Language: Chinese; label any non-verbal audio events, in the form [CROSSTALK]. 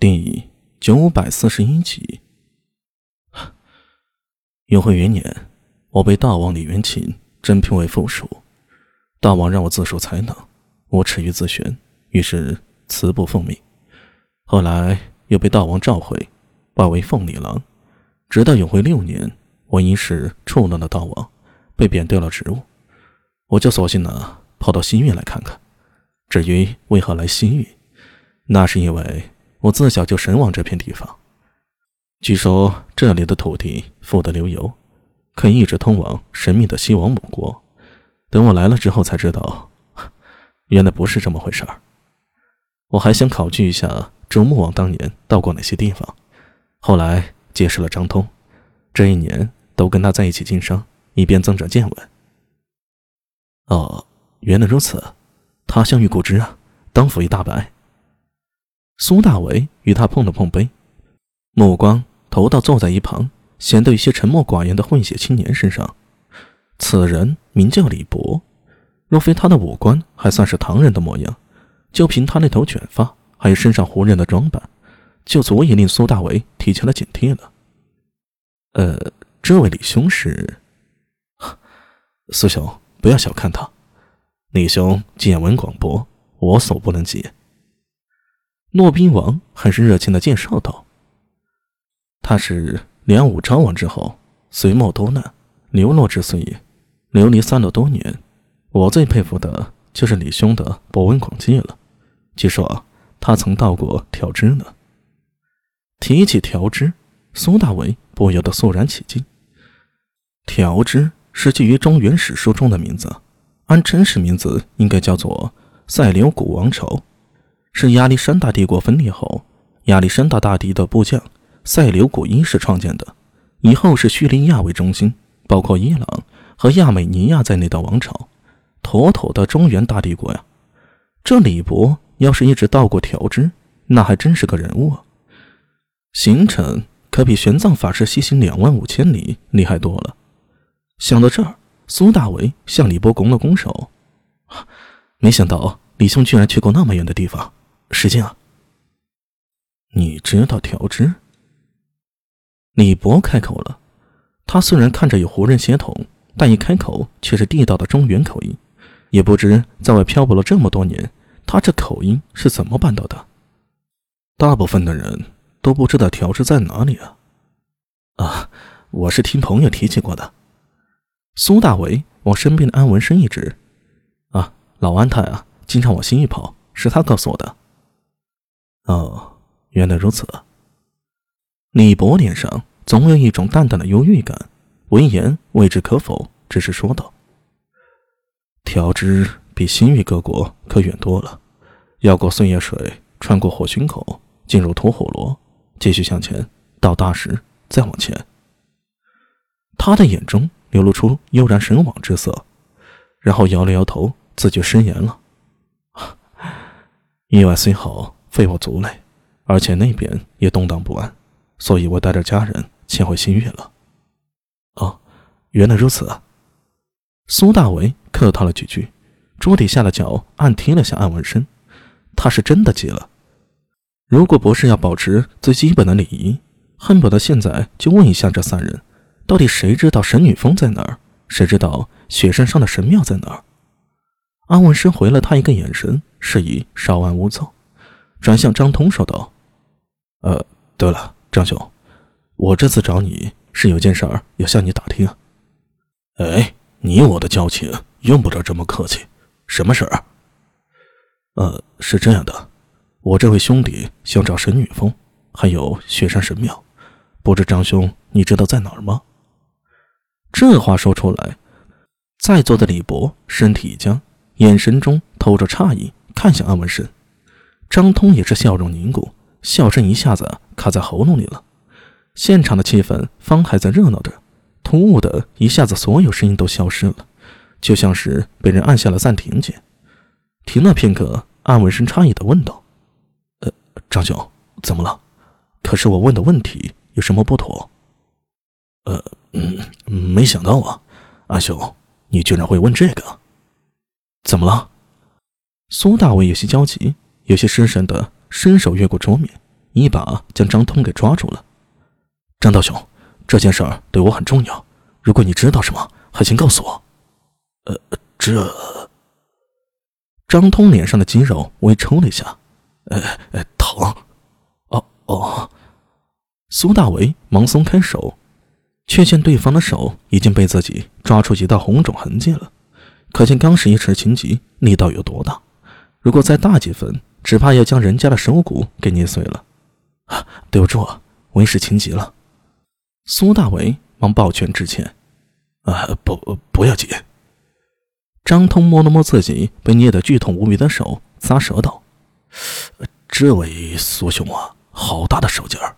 第九百四十一集。永徽元年，我被大王李元钦征聘为副属，大王让我自述才能，我耻于自选，于是辞不奉命。后来又被大王召回，拜为凤里郎。直到永徽六年，我因事触怒了大王，被贬掉了职务，我就索性呢跑到西域来看看。至于为何来西域，那是因为。我自小就神往这片地方，据说这里的土地富得流油，可以一直通往神秘的西王母国。等我来了之后才知道，[LAUGHS] 原来不是这么回事儿。我还想考据一下周穆王当年到过哪些地方，后来结识了张通，这一年都跟他在一起经商，以便增长见闻。哦，原来如此，他乡遇故知啊，当辅一大白。苏大为与他碰了碰杯，目光投到坐在一旁、显得有些沉默寡言的混血青年身上。此人名叫李博，若非他的五官还算是唐人的模样，就凭他那头卷发，还有身上胡人的装扮，就足以令苏大为提起了警惕了。呃，这位李兄是？[LAUGHS] 苏兄，不要小看他，李兄见闻广博，我所不能及。骆宾王很是热情的介绍道：“他是梁武昭王之后，隋末多难，流落之岁，流离散落多年。我最佩服的就是李兄的博闻广记了。据说他曾到过调支呢。”提起调支，苏大伟不由得肃然起敬。调支是基于中原史书中的名字，按真实名字应该叫做塞琉古王朝。是亚历山大帝国分裂后，亚历山大大帝的部将塞琉古一世创建的，以后是叙利亚为中心，包括伊朗和亚美尼亚在内的王朝，妥妥的中原大帝国呀！这李博要是一直到过调支，那还真是个人物啊！行程可比玄奘法师西行两万五千里厉害多了。想到这儿，苏大为向李博拱了拱手，没想到李兄居然去过那么远的地方。使劲啊！你知道调支？李博开口了。他虽然看着有胡人血统，但一开口却是地道的中原口音。也不知在外漂泊了这么多年，他这口音是怎么办到的？大部分的人都不知道调支在哪里啊！啊，我是听朋友提起过的。苏大为往身边的安文生一指：“啊，老安他呀，经常往西域跑，是他告诉我的。”哦，原来如此。李博脸上总有一种淡淡的忧郁感，闻言未知可否，只是说道：“调支比新域各国可远多了，要过碎叶水，穿过火熏口，进入吐火罗，继续向前到大石，再往前。”他的眼中流露出悠然神往之色，然后摇了摇头，自觉失言了：“ [LAUGHS] 意外虽好。”费我足累，而且那边也动荡不安，所以我带着家人迁回新月了。哦，原来如此啊！苏大为客套了几句，桌底下的脚暗踢了下安文生，他是真的急了。如果不是要保持最基本的礼仪，恨不得现在就问一下这三人，到底谁知道神女峰在哪儿？谁知道雪山上的神庙在哪儿？安文生回了他一个眼神，示意稍安勿躁。转向张通说道：“呃，对了，张兄，我这次找你是有件事儿要向你打听。哎，你我的交情用不着这么客气，什么事儿？呃，是这样的，我这位兄弟想找神女峰，还有雪山神庙，不知张兄你知道在哪儿吗？”这话说出来，在座的李博身体一僵，眼神中透着诧异，看向安文生。张通也是笑容凝固，笑声一下子卡在喉咙里了。现场的气氛方还在热闹着，突兀的一下子，所有声音都消失了，就像是被人按下了暂停键。停了片刻，安文生诧异的问道：“呃，张兄，怎么了？可是我问的问题有什么不妥？”“呃，没想到啊，阿兄，你居然会问这个？怎么了？”苏大伟有些焦急。有些失神的伸手越过桌面，一把将张通给抓住了。张道兄，这件事儿对我很重要，如果你知道什么，还请告诉我。呃，这……张通脸上的肌肉微抽了一下，呃，疼。哦哦。苏大为忙松开手，却见对方的手已经被自己抓出几道红肿痕迹了，可见刚是一尺情急，力道有多大。如果再大几分，只怕要将人家的手骨给捏碎了。啊，对不住，为师情急了。苏大为忙抱拳致歉。啊，不，不要紧。张通摸了摸自己被捏得剧痛无比的手，咂舌道：“这位苏兄啊，好大的手劲儿。”